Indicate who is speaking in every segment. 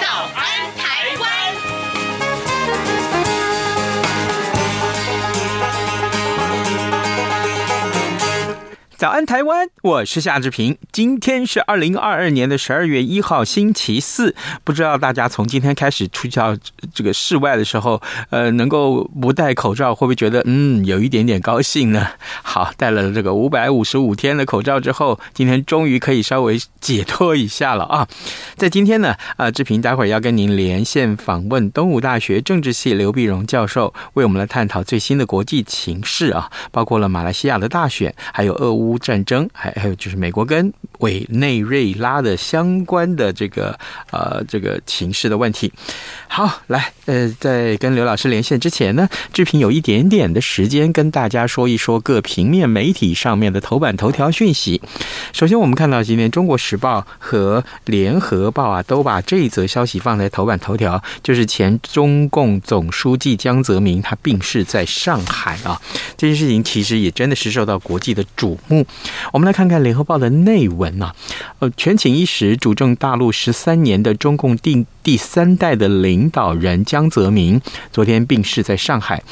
Speaker 1: 早安台湾》。
Speaker 2: 早安，台湾！我是夏志平。今天是二零二二年的十二月一号，星期四。不知道大家从今天开始出去到这个室外的时候，呃，能够不戴口罩，会不会觉得嗯有一点点高兴呢？好，戴了这个五百五十五天的口罩之后，今天终于可以稍微解脱一下了啊！在今天呢，啊、志平待会儿要跟您连线访问东吴大学政治系刘碧荣教授，为我们来探讨最新的国际情势啊，包括了马来西亚的大选，还有俄乌。乌战争，还还有就是美国跟委内瑞拉的相关的这个呃这个情势的问题。好，来呃，在跟刘老师连线之前呢，志平有一点点的时间跟大家说一说各平面媒体上面的头版头条讯息。首先，我们看到今天《中国时报》和《联合报》啊，都把这一则消息放在头版头条，就是前中共总书记江泽民他病逝在上海啊，这件事情其实也真的是受到国际的瞩目。我们来看看《联合报》的内文啊，呃，权倾一时，主政大陆十三年的中共第第三代的领导人江泽民，昨天病逝在上海，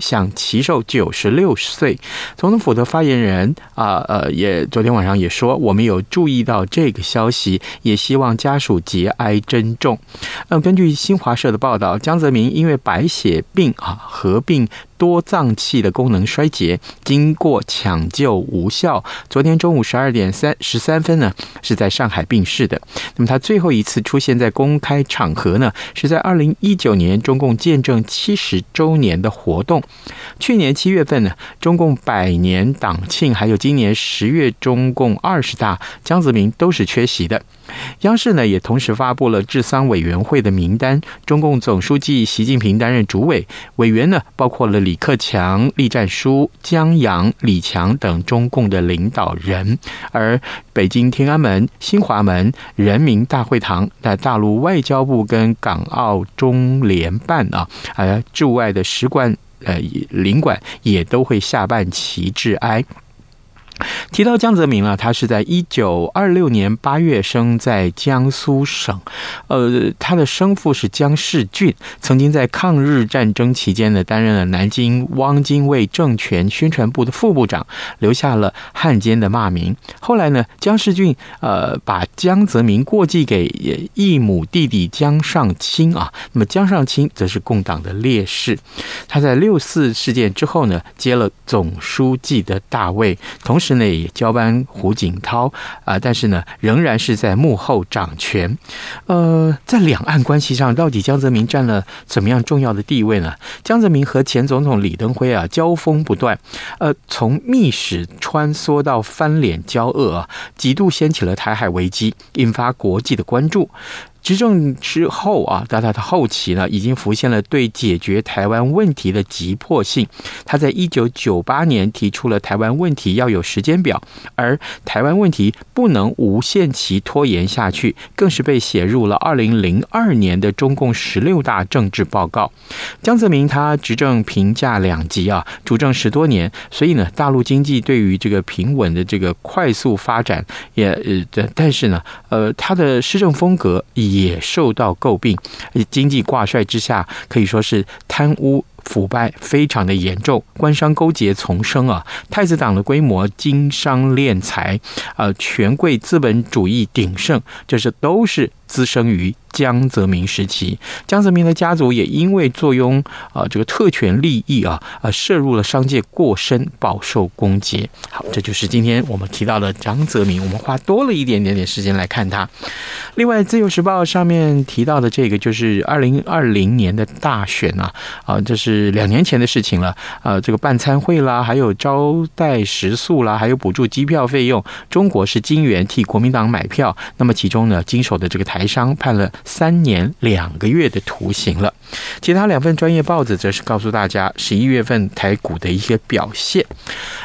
Speaker 2: 享耆寿九十六岁。总统府的发言人啊，呃，也昨天晚上也说，我们有注意到这个消息，也希望家属节哀珍重。呃，根据新华社的报道，江泽民因为白血病啊，合并。多脏器的功能衰竭，经过抢救无效，昨天中午十二点三十三分呢，是在上海病逝的。那么他最后一次出现在公开场合呢，是在二零一九年中共建政七十周年的活动。去年七月份呢，中共百年党庆，还有今年十月中共二十大，江泽民都是缺席的。央视呢也同时发布了治丧委员会的名单，中共总书记习近平担任主委，委员呢包括了李克强、栗战书、江洋、李强等中共的领导人，而北京天安门、新华门、人民大会堂在大陆外交部跟港澳中联办啊，呃 驻外的使馆呃领馆也都会下半旗致哀。提到江泽民啊，他是在一九二六年八月生在江苏省，呃，他的生父是江世俊，曾经在抗日战争期间呢，担任了南京汪精卫政权宣传部的副部长，留下了汉奸的骂名。后来呢，江世俊呃把江泽民过继给义母弟弟江上清啊，那么江上清则是共党的烈士，他在六四事件之后呢，接了总书记的大位，同时。内交班胡锦涛啊，但是呢，仍然是在幕后掌权。呃，在两岸关系上，到底江泽民占了怎么样重要的地位呢？江泽民和前总统李登辉啊交锋不断，呃，从密使穿梭到翻脸交恶啊，几度掀起了台海危机，引发国际的关注。执政之后啊，在他的后期呢，已经浮现了对解决台湾问题的急迫性。他在一九九八年提出了台湾问题要有时间表，而台湾问题不能无限期拖延下去，更是被写入了二零零二年的中共十六大政治报告。江泽民他执政评价两极啊，主政十多年，所以呢，大陆经济对于这个平稳的这个快速发展也呃，但是呢，呃，他的施政风格以也受到诟病，经济挂帅之下，可以说是贪污腐败非常的严重，官商勾结丛生啊，太子党的规模经商敛财，呃，权贵资本主义鼎盛，这是都是滋生于。江泽民时期，江泽民的家族也因为坐拥啊这个特权利益啊，呃涉入了商界过深，饱受攻击。好，这就是今天我们提到的江泽民。我们花多了一点点点时间来看他。另外，《自由时报》上面提到的这个就是二零二零年的大选啊，啊，这是。是两年前的事情了。呃，这个办餐会啦，还有招待食宿啦，还有补助机票费用，中国是金元替国民党买票。那么其中呢，经手的这个台商判了三年两个月的徒刑了。其他两份专业报纸则是告诉大家十一月份台股的一些表现。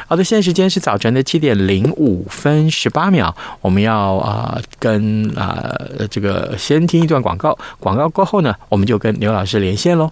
Speaker 2: 好的，现在时间是早晨的七点零五分十八秒，我们要啊、跟啊、这个先听一段广告，广告过后呢，我们就跟刘老师连线喽。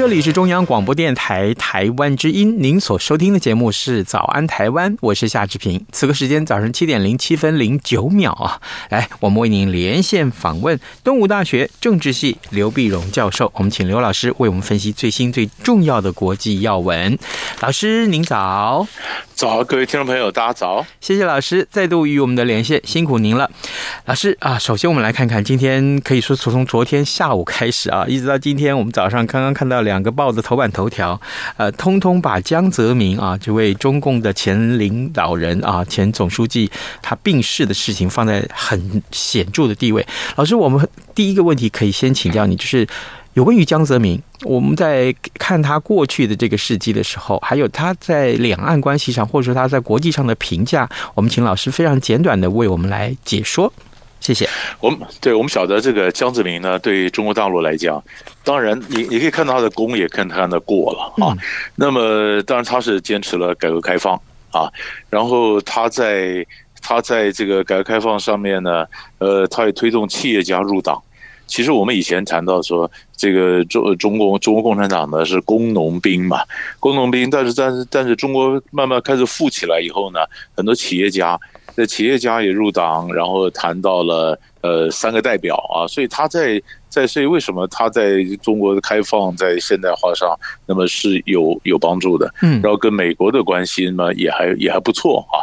Speaker 2: 这里是中央广播电台台湾之音，您所收听的节目是《早安台湾》，我是夏志平。此刻时间早上七点零七分零九秒啊，来，我们为您连线访问东吴大学政治系刘碧荣教授。我们请刘老师为我们分析最新最重要的国际要闻。老师您早，
Speaker 3: 早，各位听众朋友，大家早。
Speaker 2: 谢谢老师再度与我们的连线，辛苦您了，老师啊。首先我们来看看今天，可以说从昨天下午开始啊，一直到今天，我们早上刚刚看到两。个报的头版头条，呃，通通把江泽民啊，这位中共的前领导人啊，前总书记他病逝的事情放在很显著的地位。老师，我们第一个问题可以先请教你，就是有关于江泽民，我们在看他过去的这个事迹的时候，还有他在两岸关系上，或者说他在国际上的评价，我们请老师非常简短的为我们来解说。谢谢。
Speaker 3: 我们对我们晓得这个江泽民呢，对中国大陆来讲，当然你你可以看到他的功，也看他的过了啊。那么当然他是坚持了改革开放啊，然后他在他在这个改革开放上面呢，呃，他也推动企业家入党。其实我们以前谈到说，这个中中国中国共产党呢是工农兵嘛，工农兵，但是但是但是中国慢慢开始富起来以后呢，很多企业家。那企业家也入党，然后谈到了呃三个代表啊，所以他在在所以为什么他在中国的开放在现代化上那么是有有帮助的，嗯，然后跟美国的关系呢也还也还不错啊，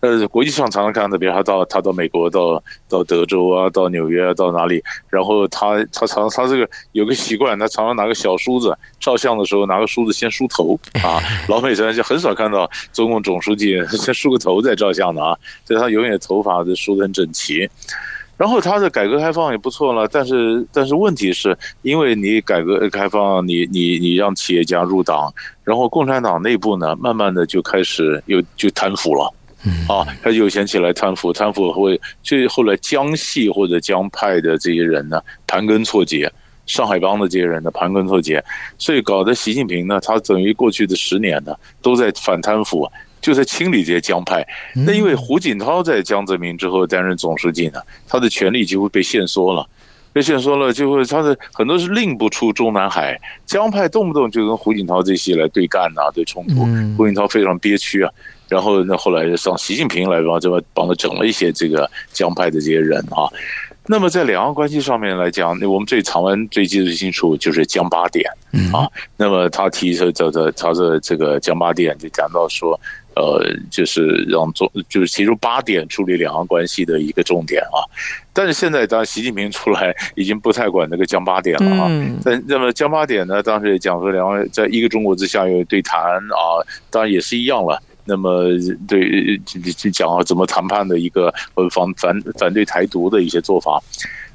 Speaker 3: 呃国际上常常看到，比如他到他到美国到到德州啊，到纽约啊，到哪里，然后他他常他这个有个习惯，他常常拿个小梳子照相的时候拿个梳子先梳头 啊，老美人就很少看到中共总书记 先梳个头再照相的啊，所以他永远头发都梳得很整齐。然后他的改革开放也不错了，但是但是问题是，因为你改革开放，你你你让企业家入党，然后共产党内部呢，慢慢的就开始又就贪腐了，啊，他有钱起来贪腐，贪腐会，最后来江系或者江派的这些人呢，盘根错节，上海帮的这些人呢，盘根错节，所以搞得习近平呢，他等于过去的十年呢，都在反贪腐。就在清理这些江派，那因为胡锦涛在江泽民之后担任总书记呢，他的权力几乎被限缩了，被限缩了，就会他的很多是令不出中南海，江派动不动就跟胡锦涛这些来对干呐、啊，对冲突，胡锦涛非常憋屈啊，然后那后来上习近平来帮这帮他整了一些这个江派的这些人啊。那么在两岸关系上面来讲，那我们对台湾最记得最清楚就是江八点啊。那么他提出这这他的这个江八点就讲到说，呃，就是让中就是提出八点处理两岸关系的一个重点啊。但是现在当习近平出来，已经不太管那个江八点了啊。但那么江八点呢，当时也讲说两岸在一个中国之下有对谈啊，当然也是一样了。那么对，就讲了怎么谈判的一个呃反反反对台独的一些做法。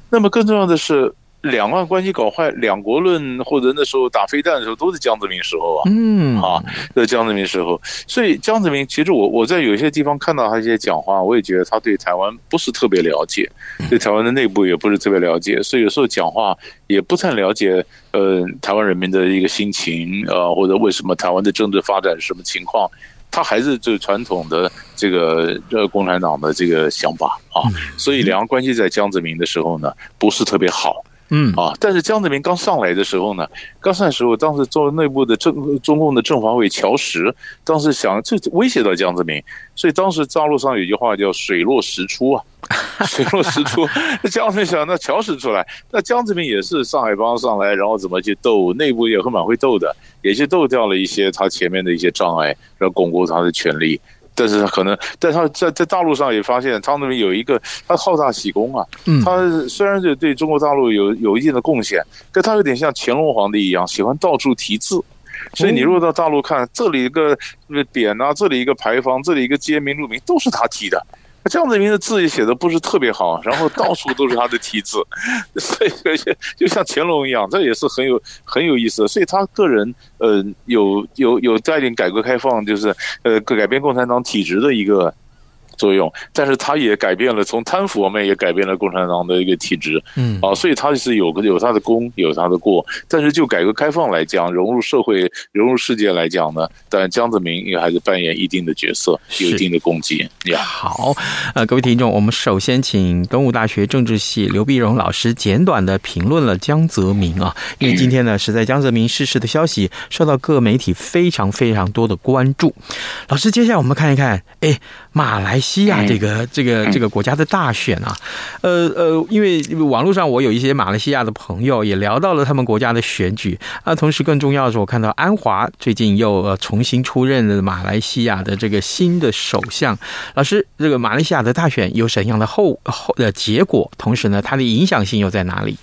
Speaker 3: 那么更重要的是，两岸关系搞坏，两国论或者那时候打飞弹的时候，都是江泽民时候啊，嗯。啊，在江泽民时候。所以江泽民其实我我在有些地方看到他一些讲话，我也觉得他对台湾不是特别了解，对台湾的内部也不是特别了解，所以有时候讲话也不太了解呃台湾人民的一个心情啊，或者为什么台湾的政治发展什么情况。他还是最传统的这个呃共产党的这个想法啊，所以两岸关系在江泽民的时候呢，不是特别好。嗯啊，但是江泽民刚上来的时候呢，刚上来的时候，当时做内部的政中共的政法委乔石，当时想这威胁到江泽民，所以当时大陆上有句话叫“水落石出”啊，“ 水落石出 ”。那江泽民想，那乔石出来，那江泽民也是上海帮上来，然后怎么去斗，内部也很蛮会斗的，也去斗掉了一些他前面的一些障碍，然后巩固他的权力。但是他可能，但他在在大陆上也发现，他那边有一个他好大喜功啊。他虽然是对中国大陆有有一定的贡献，但他有点像乾隆皇帝一样，喜欢到处题字。所以你如果到大陆看，这里一个匾啊，这里一个牌坊，这里一个街名路名，都是他题的。这样的名字字也写的不是特别好，然后到处都是他的题字，所以就像乾隆一样，这也是很有很有意思。所以他个人呃有有有带领改革开放，就是呃改变共产党体制的一个。作用，但是他也改变了，从贪腐方面也改变了共产党的一个体制，嗯。啊，所以他是有个有他的功，有他的过，但是就改革开放来讲，融入社会、融入世界来讲呢，但江泽民也还是扮演一定的角色，有一定的功绩。呀，好，
Speaker 2: 呃，各位听众，我们首先请东吴大学政治系刘碧荣老师简短的评论了江泽民啊，因为今天呢，是在江泽民逝世的消息受到各媒体非常非常多的关注。老师，接下来我们看一看，哎，马来西西亚这个这个这个国家的大选啊，呃呃，因为网络上我有一些马来西亚的朋友也聊到了他们国家的选举啊，同时更重要的是，我看到安华最近又呃重新出任了马来西亚的这个新的首相。老师，这个马来西亚的大选有什么样的后后的结果？同时呢，它的影响性又在哪里？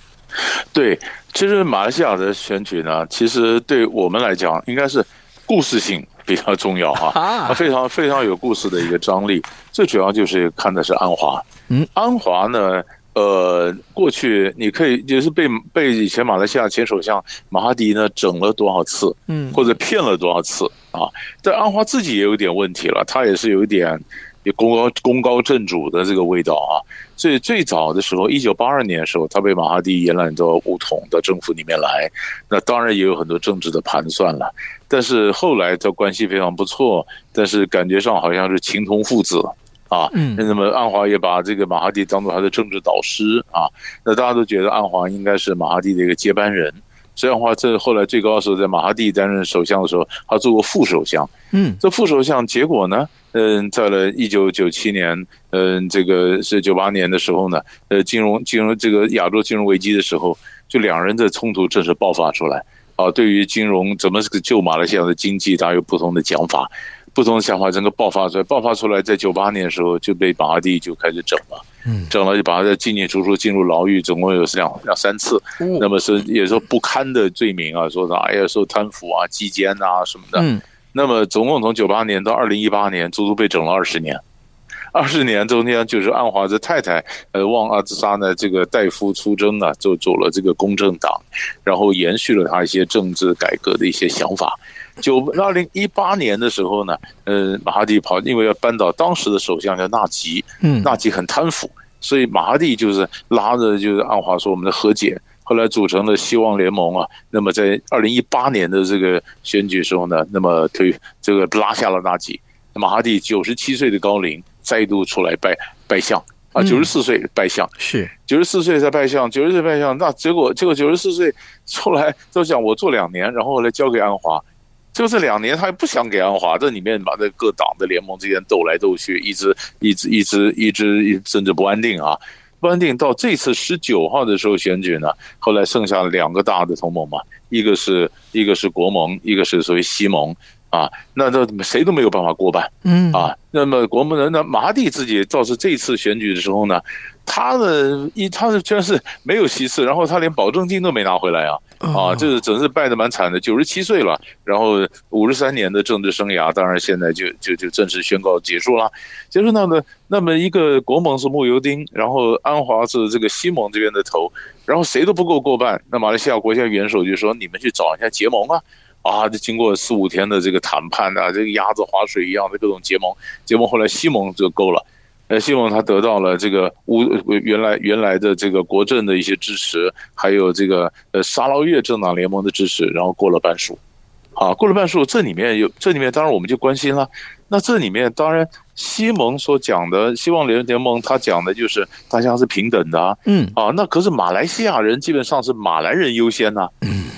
Speaker 3: 对，其实马来西亚的选举呢，其实对我们来讲，应该是故事性。比较重要哈，它非常非常有故事的一个张力。最主要就是看的是安华，嗯，安华呢，呃，过去你可以就是被被以前马来西亚前首相马哈迪呢整了多少次，嗯，或者骗了多少次啊？但安华自己也有点问题了，他也是有一点。有功高功高震主的这个味道啊，所以最早的时候，一九八二年的时候，他被马哈迪延揽到乌统的政府里面来，那当然也有很多政治的盘算了。但是后来他关系非常不错，但是感觉上好像是情同父子啊。嗯，那么安华也把这个马哈蒂当做他的政治导师啊，那大家都觉得安华应该是马哈蒂的一个接班人。这样的话，这后来最高的时候，在马哈蒂担任首相的时候，他做过副首相。嗯，这副首相结果呢？嗯，在了一九九七年，嗯，这个是九八年的时候呢，呃，金融金融这个亚洲金融危机的时候，就两人的冲突正式爆发出来。啊，对于金融怎么救马来西亚的经济，大家有不同的讲法，不同的想法，整个爆发出来，爆发出来，在九八年的时候就被马哈蒂就开始整了。嗯，整了就把他进进出出进入牢狱，总共有两两三次。嗯，那么是也说不堪的罪名啊，说他哎呀，说贪腐啊、鸡奸啊什么的。嗯，那么总共从九八年到二零一八年，足足被整了二十年。二十年中间，就是安华的太太呃旺阿兹莎呢，这个代夫出征呢，就走了这个公正党，然后延续了他一些政治改革的一些想法。九二零一八年的时候呢，呃，马哈蒂跑，因为要扳倒当时的首相叫纳吉，嗯，纳吉很贪腐，所以马哈蒂就是拉着就是安华说我们的和解，后来组成了希望联盟啊。那么在二零一八年的这个选举时候呢，那么推这个拉下了纳吉，马哈蒂九十七岁的高龄再度出来拜拜相啊，九十四岁拜相是九十四岁才拜相，九十岁拜相，那结果结果九十四岁出来都讲我做两年，然后后来交给安华。就这两年，他也不想给安华，这里面把这各党的联盟之间斗来斗去，一直一直一直一直甚至不安定啊。不安定。到这次十九号的时候选举呢，后来剩下两个大的同盟嘛，一个是一个是国盟，一个是所谓西盟。啊，那这谁都没有办法过半，嗯啊，那么国盟人呢，马哈蒂自己倒是这次选举的时候呢，他的一他是居然是没有席次，然后他连保证金都没拿回来啊，啊，这是真是败得蛮惨的，九十七岁了，然后五十三年的政治生涯，当然现在就就就正式宣告结束了。结束那么那么一个国盟是慕尤丁，然后安华是这个西盟这边的头，然后谁都不够过半，那马来西亚国家元首就说，你们去找一下结盟啊。啊，就经过四五天的这个谈判啊，这个鸭子划水一样的各种结盟，结盟后来西蒙就够了，呃，西蒙他得到了这个乌原来原来的这个国政的一些支持，还有这个呃沙捞越政党联盟的支持，然后过了半数，啊，过了半数，这里面有这里面当然我们就关心了，那这里面当然西蒙所讲的希望联联盟，他讲的就是大家是平等的啊，嗯，啊，那可是马来西亚人基本上是马来人优先呐、啊。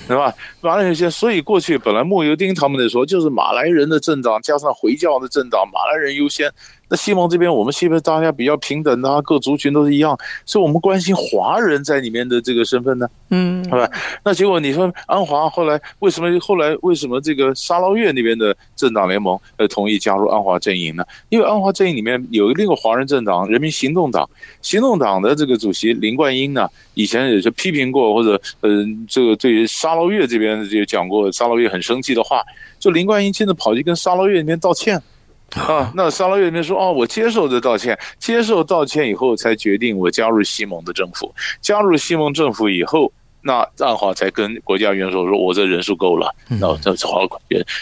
Speaker 3: 对吧？马来人先，所以过去本来慕尤丁他们那时候就是马来人的政党，加上回教的政党，马来人优先。那西蒙这边，我们西边大家比较平等啊，各族群都是一样，所以我们关心华人在里面的这个身份呢，嗯，好吧？那结果你说安华后来为什么后来为什么这个沙捞越那边的政党联盟呃同意加入安华阵营呢？因为安华阵营里面有另一个华人政党人民行动党，行动党的这个主席林冠英呢，以前也是批评过或者嗯、呃，这个对于沙捞越这边就讲过沙捞越很生气的话，就林冠英现在跑去跟沙捞越那边道歉。啊，那沙捞越那边说哦，我接受这道歉，接受道歉以后才决定我加入西蒙的政府。加入西蒙政府以后，那安华才跟国家元首说，我这人数够了，那这好，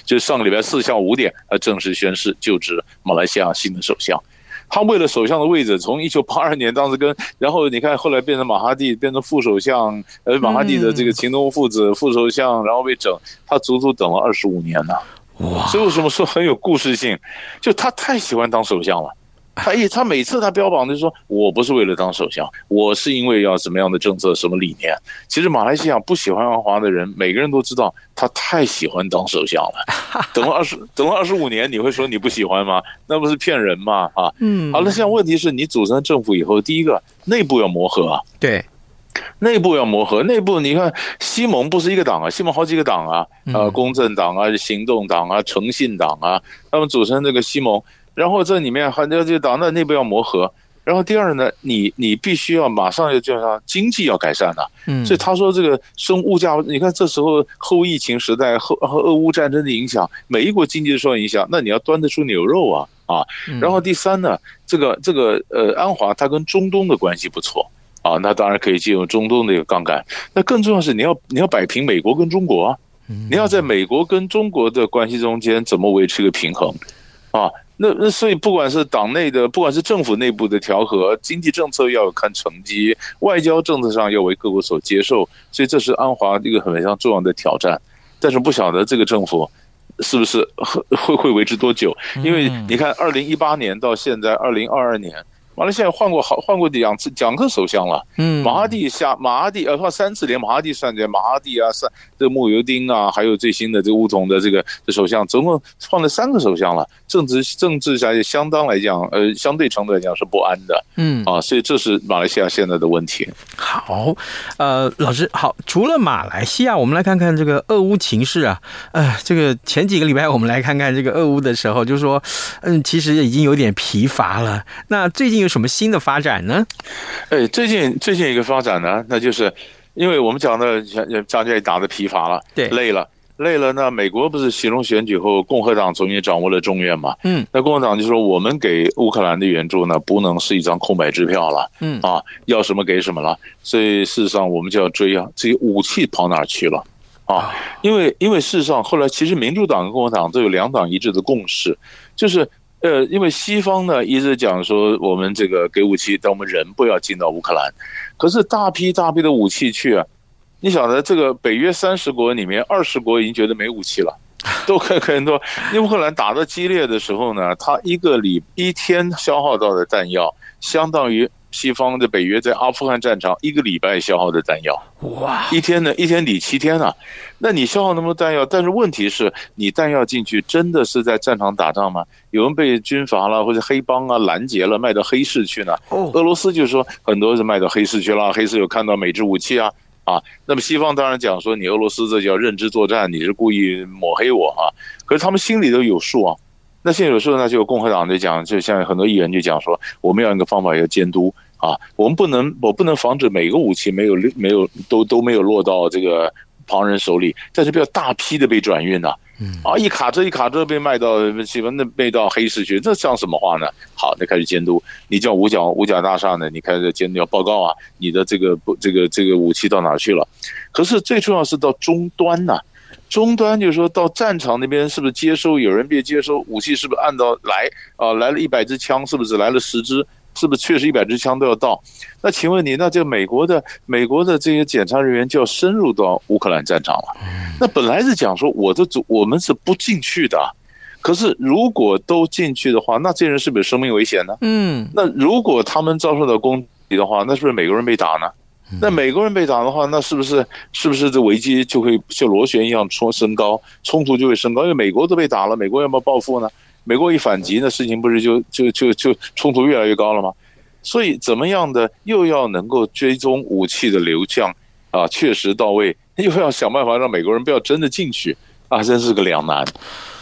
Speaker 3: 就上个礼拜四下午五点，他正式宣誓就职马来西亚新的首相。他为了首相的位置，从一九八二年当时跟，然后你看后来变成马哈蒂，变成副首相，呃，马哈蒂的这个秦东父子副首相，然后被整，他足足等了二十五年呢。哇！所以为什么说很有故事性？就他太喜欢当首相了。他一他每次他标榜的就是说，我不是为了当首相，我是因为要什么样的政策、什么理念。其实马来西亚不喜欢安华的人，每个人都知道他太喜欢当首相了。等了二十等了二十五年，你会说你不喜欢吗？那不是骗人吗？啊，嗯。好了，现在问题是你组成政府以后，第一个内部要磨合啊。对。内部要磨合，内部你看西蒙不是一个党啊，西蒙好几个党啊，呃，公正党啊，行动党啊，诚信党啊，他们组成这个西盟，然后这里面很多这个党的内部要磨合，然后第二呢，你你必须要马上要叫他经济要改善了，嗯，所以他说这个生物价，你看这时候后疫情时代后和俄乌战争的影响，每一国经济都受影响，那你要端得出牛肉啊啊，然后第三呢，这个这个呃安华他跟中东的关系不错。啊，那当然可以借用中东的一个杠杆。那更重要是你要你要摆平美国跟中国啊，你要在美国跟中国的关系中间怎么维持一个平衡啊？那那所以不管是党内的，不管是政府内部的调和，经济政策要有看成绩，外交政策上要为各国所接受。所以这是安华一个很非常重要的挑战。但是不晓得这个政府是不是会会维持多久？因为你看，二零一八年到现在二零二二年。马来西亚换过好换过两次两个首相了，嗯，马哈蒂下马哈蒂呃换三次连马哈蒂算在马哈蒂啊三这个慕尤丁啊，还有最新的这个巫统的这个这首相，总共换了三个首相了，政治政治上也相当来讲呃相对程度来讲是不安的，嗯啊，所以这是马来西亚现在的问题。
Speaker 2: 好，呃，老师好，除了马来西亚，我们来看看这个俄乌情势啊，呃，这个前几个礼拜我们来看看这个俄乌的时候，就是说嗯，其实已经有点疲乏了，那最近有什么新的发展呢？
Speaker 3: 哎，最近最近一个发展呢，那就是因为我们讲的，大家也打得疲乏了，对，累了，累了。那美国不是启动选举后，共和党终于掌握了众院嘛？嗯，那共和党就说，我们给乌克兰的援助呢，不能是一张空白支票了，嗯啊，要什么给什么了。所以事实上，我们就要追啊，这些武器跑哪儿去了啊？因为因为事实上，后来其实民主党跟共和党都有两党一致的共识，就是。呃，因为西方呢一直讲说，我们这个给武器，但我们人不要进到乌克兰。可是大批大批的武器去啊，你晓得这个北约三十国里面，二十国已经觉得没武器了，都可很多。因为乌克兰打得激烈的时候呢，他一个礼一天消耗到的弹药，相当于西方的北约在阿富汗战场一个礼拜消耗的弹药，
Speaker 2: 哇，
Speaker 3: 一天呢，一天抵七天啊，那你消耗那么多弹药，但是问题是你弹药进去真的是在战场打仗吗？有人被军阀了或者黑帮啊拦截了，卖到黑市去呢？哦，俄罗斯就是说很多是卖到黑市去了，黑市有看到美制武器啊啊，那么西方当然讲说你俄罗斯这叫认知作战，你是故意抹黑我啊，可是他们心里都有数啊。那现在有数，那，就共和党就讲，就像很多议员就讲说，我们要一个方法要监督啊，我们不能，我不能防止每个武器没有没有都都没有落到这个旁人手里，但是不要大批的被转运呐，啊，一卡车一卡车被卖到西方那卖到黑市去，这像什么话呢？好，那开始监督，你叫五角五角大厦呢，你开始监督要报告啊，你的这个不这个这个武器到哪去了？可是最重要是到终端呐。终端就是说到战场那边，是不是接收有人别接收武器？是不是按照来啊？来了一百支枪，是不是来了十支？是不是确实一百支枪都要到？那请问你，那这个美国的美国的这些检查人员就要深入到乌克兰战场了。那本来是讲说我的组我们是不进去的，可是如果都进去的话，那这些人是不是生命危险呢？嗯，那如果他们遭受到攻击的话，那是不是美国人被打呢？那美国人被打的话，那是不是是不是这危机就会像螺旋一样冲升高，冲突就会升高？因为美国都被打了，美国要不要报复呢？美国一反击，那事情不是就就就就冲突越来越高了吗？所以怎么样的又要能够追踪武器的流向啊，确实到位，又要想办法让美国人不要真的进去啊，真是个两难。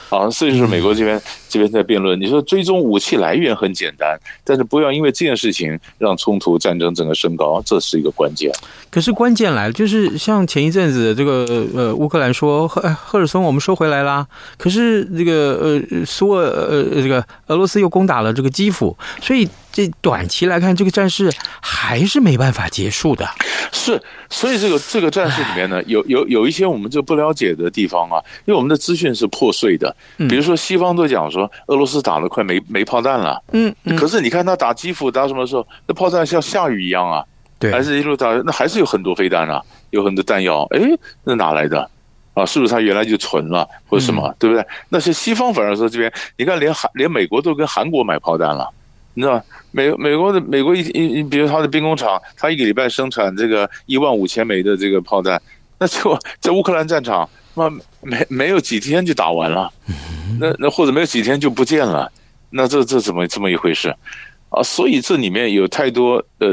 Speaker 3: 啊，所以是美国这边这边在辩论。你说追踪武器来源很简单，但是不要因为这件事情让冲突战争整个升高，这是一个关键。
Speaker 2: 可是关键来了，就是像前一阵子这个呃乌克兰说赫赫尔松我们收回来啦，可是这个呃苏俄呃这个俄罗斯又攻打了这个基辅，所以。这短期来看，这个战事还是没办法结束的。
Speaker 3: 是，所以这个这个战事里面呢，有有有一些我们就不了解的地方啊，因为我们的资讯是破碎的。比如说，西方都讲说俄罗斯打了快没没炮弹了，嗯，可是你看他打基辅打什么时候，那炮弹像下雨一样啊，对，还是一路打，那还是有很多飞弹啊，有很多弹药，哎，那哪来的啊？是不是他原来就存了或者什么，对不对？那些西方反而说这边，你看连韩连美国都跟韩国买炮弹了。你知道美美国的美国一一，比如他的兵工厂，他一个礼拜生产这个一万五千枚的这个炮弹，那结果在乌克兰战场，那没没有几天就打完了，那那或者没有几天就不见了，那这这怎么这么一回事啊？所以这里面有太多呃，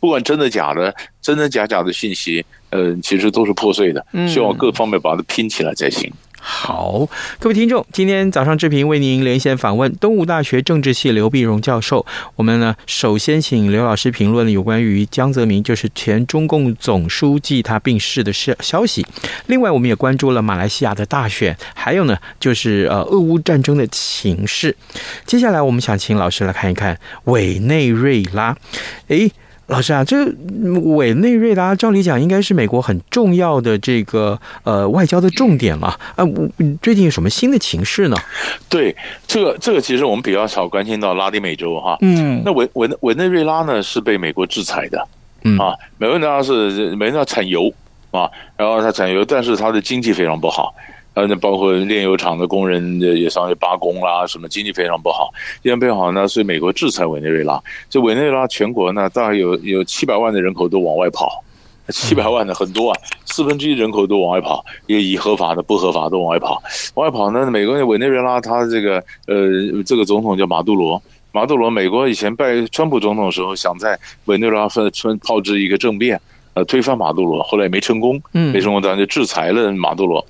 Speaker 3: 不管真的假的，真真假假的信息，呃，其实都是破碎的，希望各方面把它拼起来才行。
Speaker 2: 好，各位听众，今天早上志平为您连线访问东吴大学政治系刘必荣教授。我们呢，首先请刘老师评论有关于江泽民，就是前中共总书记他病逝的消消息。另外，我们也关注了马来西亚的大选，还有呢，就是呃，俄乌战争的情势。接下来，我们想请老师来看一看委内瑞拉。诶。老师啊，这委内瑞拉照理讲应该是美国很重要的这个呃外交的重点了。啊，最近有什么新的情势呢？
Speaker 3: 对，这个这个其实我们比较少关心到拉丁美洲哈。嗯，那委委委内瑞拉呢是被美国制裁的。嗯啊，委内瑞拉是委内瑞拉产油啊，然后它产油，但是它的经济非常不好。呃，那包括炼油厂的工人也也上去罢工啦，什么经济非常不好，经济不好呢，所以美国制裁委内瑞拉。这委内瑞拉全国呢，大概有有七百万的人口都往外跑，七百万的很多啊，四分之一人口都往外跑，也以合法的、不合法都往外跑。往外跑呢，美国委内瑞拉他这个呃，这个总统叫马杜罗，马杜罗，美国以前拜川普总统的时候，想在委内瑞拉分分炮制一个政变。呃，推翻马杜罗，后来没成功，嗯，没成功，当然就制裁了马杜罗，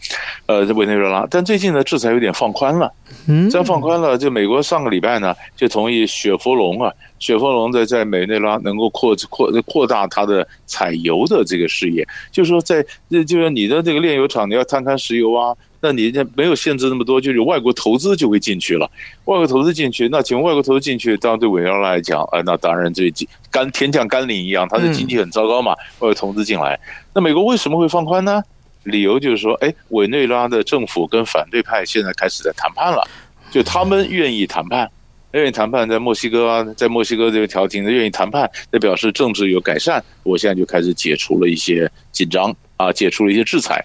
Speaker 3: 呃，委内瑞拉。但最近呢，制裁有点放宽了，嗯，这样放宽了，就美国上个礼拜呢，就同意雪佛龙啊，雪佛龙在在委内瑞拉能够扩扩扩大它的采油的这个事业，就是说在，就是你的这个炼油厂，你要探勘石油啊。那你这没有限制那么多，就是外国投资就会进去了。外国投资进去，那请问外国投资进去，当然对委内瑞拉来讲，啊，那当然这甘天降甘霖一样，它的经济很糟糕嘛。外国投资进来，那美国为什么会放宽呢？理由就是说，哎，委内瑞拉的政府跟反对派现在开始在谈判了，就他们愿意谈判，愿意谈判，在墨西哥啊，在墨西哥这个调停的愿意谈判，那表示政治有改善。我现在就开始解除了一些紧张啊，解除了一些制裁。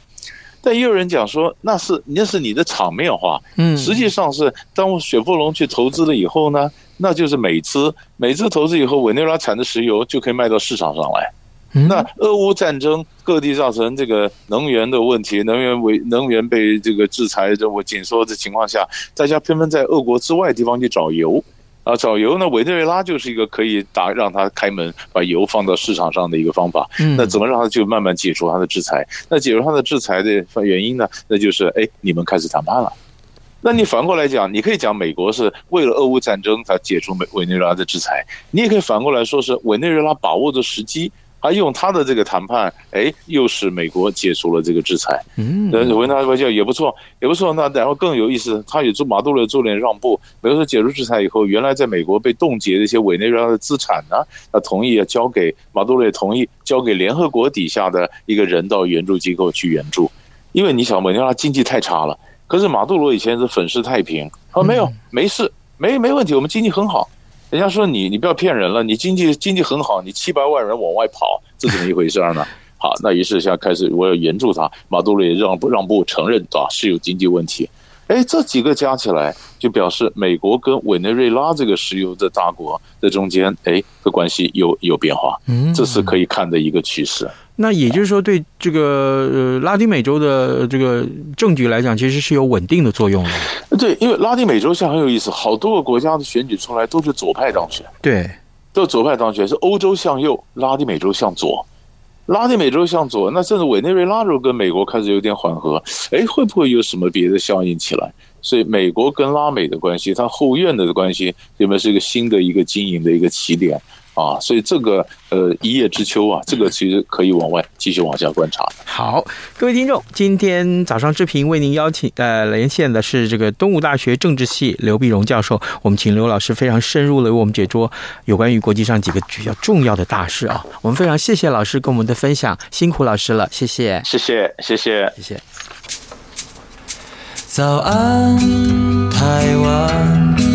Speaker 3: 但也有人讲说，那是那是你的场面话。
Speaker 2: 嗯，
Speaker 3: 实际上是当雪佛龙去投资了以后呢，那就是美资，美资投资以后，委内瑞拉产的石油就可以卖到市场上来。那俄乌战争各地造成这个能源的问题，能源为能源被这个制裁这我紧缩的情况下，大家纷纷在俄国之外的地方去找油。啊，找油呢？委内瑞拉就是一个可以打让他开门把油放到市场上的一个方法。嗯，那怎么让他就慢慢解除他的制裁？那解除他的制裁的原因呢？那就是哎，你们开始谈判了。那你反过来讲，你可以讲美国是为了俄乌战争才解除美委内瑞拉的制裁，你也可以反过来说是委内瑞拉把握的时机。他用他的这个谈判，哎，又使美国解除了这个制裁。嗯，委内瑞拉也不错，也不错。那然后更有意思，他也做马杜罗做点让步。比如说解除制裁以后，原来在美国被冻结的一些委内瑞拉的资产呢，他同意要交给马杜罗，也同意交给联合国底下的一个人道援助机构去援助。因为你想，委内瑞拉经济太差了，可是马杜罗以前是粉饰太平，他说没有，没事，没没问题，我们经济很好。人家说你，你不要骗人了，你经济经济很好，你七百万人往外跑，这怎么一回事呢？好，那于是现在开始我要援助他，马杜罗也让步让步承认啊是有经济问题。哎，这几个加起来就表示美国跟委内瑞拉这个石油的大国的中间，哎，的关系有有变化，这是可以看的一个趋势。
Speaker 2: 那也就是说，对这个呃拉丁美洲的这个政局来讲，其实是有稳定的作用的。
Speaker 3: 对，因为拉丁美洲现在很有意思，好多个国家的选举出来都是左派当选。
Speaker 2: 对，
Speaker 3: 都是左派当选，是欧洲向右，拉丁美洲向左。拉丁美洲向左，那甚至委内瑞拉州跟美国开始有点缓和，哎，会不会有什么别的效应起来？所以美国跟拉美的关系，它后院的关系，有没有是一个新的一个经营的一个起点？啊，所以这个呃一叶知秋啊，这个其实可以往外继续往下观察。
Speaker 2: 好，各位听众，今天早上志平为您邀请呃连线的是这个东吴大学政治系刘碧荣教授，我们请刘老师非常深入的为我们解说有关于国际上几个比较重要的大事啊。我们非常谢谢老师跟我们的分享，辛苦老师了，谢谢，
Speaker 3: 谢谢，谢谢，
Speaker 2: 谢谢。
Speaker 4: 早安，台湾，你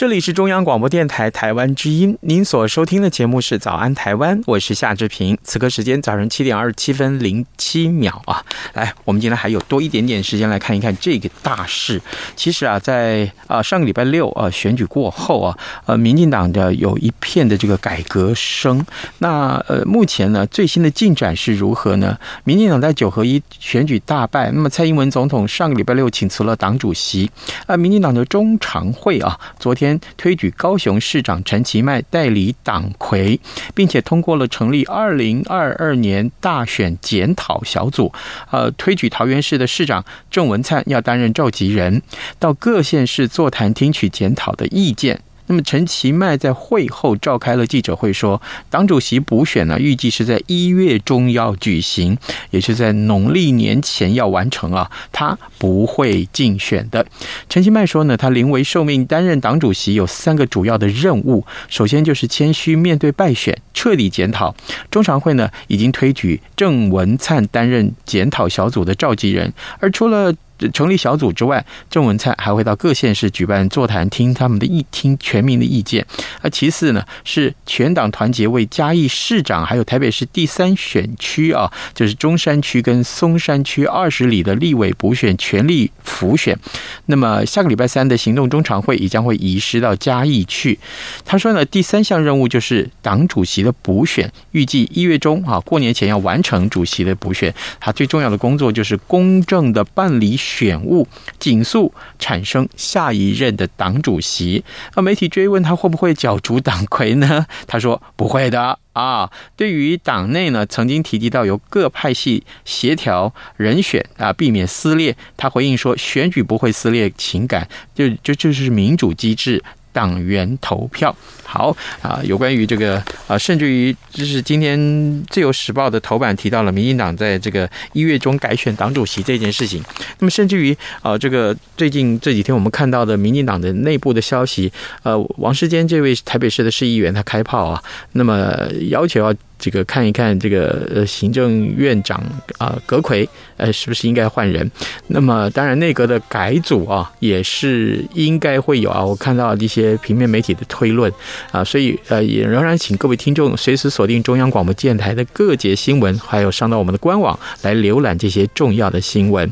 Speaker 2: 这里是中央广播电台台湾之音，您所收听的节目是《早安台湾》，我是夏志平。此刻时间早上七点二十七分零七秒啊，来，我们今天还有多一点点时间来看一看这个大事。其实啊，在啊上个礼拜六啊选举过后啊，呃，民进党的有一片的这个改革声。那呃，目前呢最新的进展是如何呢？民进党在九合一选举大败，那么蔡英文总统上个礼拜六请辞了党主席。啊，民进党的中常会啊，昨天。推举高雄市长陈其迈代理党魁，并且通过了成立二零二二年大选检讨小组。呃，推举桃园市的市长郑文灿要担任召集人，到各县市座谈听取检讨的意见。那么陈其迈在会后召开了记者会，说党主席补选呢，预计是在一月中要举行，也是在农历年前要完成啊，他不会竞选的。陈其迈说呢，他临危受命担任党主席有三个主要的任务，首先就是谦虚面对败选，彻底检讨。中常会呢已经推举郑文灿担任检讨小组的召集人，而除了成立小组之外，郑文灿还会到各县市举办座谈，听他们的意，听全民的意见。而其次呢，是全党团结为嘉义市长，还有台北市第三选区啊，就是中山区跟松山区二十里的立委补选全力辅选。那么下个礼拜三的行动中常会也将会移师到嘉义去。他说呢，第三项任务就是党主席的补选，预计一月中啊，过年前要完成主席的补选。他最重要的工作就是公正的办理。选务紧速产生下一任的党主席。那媒体追问他会不会角逐党魁呢？他说不会的啊。对于党内呢，曾经提及到由各派系协调人选啊，避免撕裂。他回应说，选举不会撕裂情感，就就就是民主机制。党员投票。好啊，有关于这个啊，甚至于就是今天《自由时报》的头版提到了民进党在这个一月中改选党主席这件事情。那么，甚至于啊，这个最近这几天我们看到的民进党的内部的消息，呃，王世坚这位台北市的市议员他开炮啊，那么要求要。这个看一看这个呃行政院长啊阁揆呃是不是应该换人？那么当然内阁的改组啊也是应该会有啊。我看到一些平面媒体的推论啊，所以呃也仍然请各位听众随时锁定中央广播电台的各节新闻，还有上到我们的官网来浏览这些重要的新闻。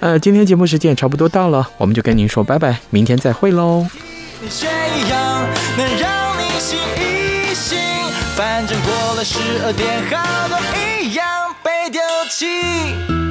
Speaker 2: 呃，今天节目时间也差不多到了，我们就跟您说拜拜，明天再
Speaker 4: 会喽。十二点，好多一样被丢弃。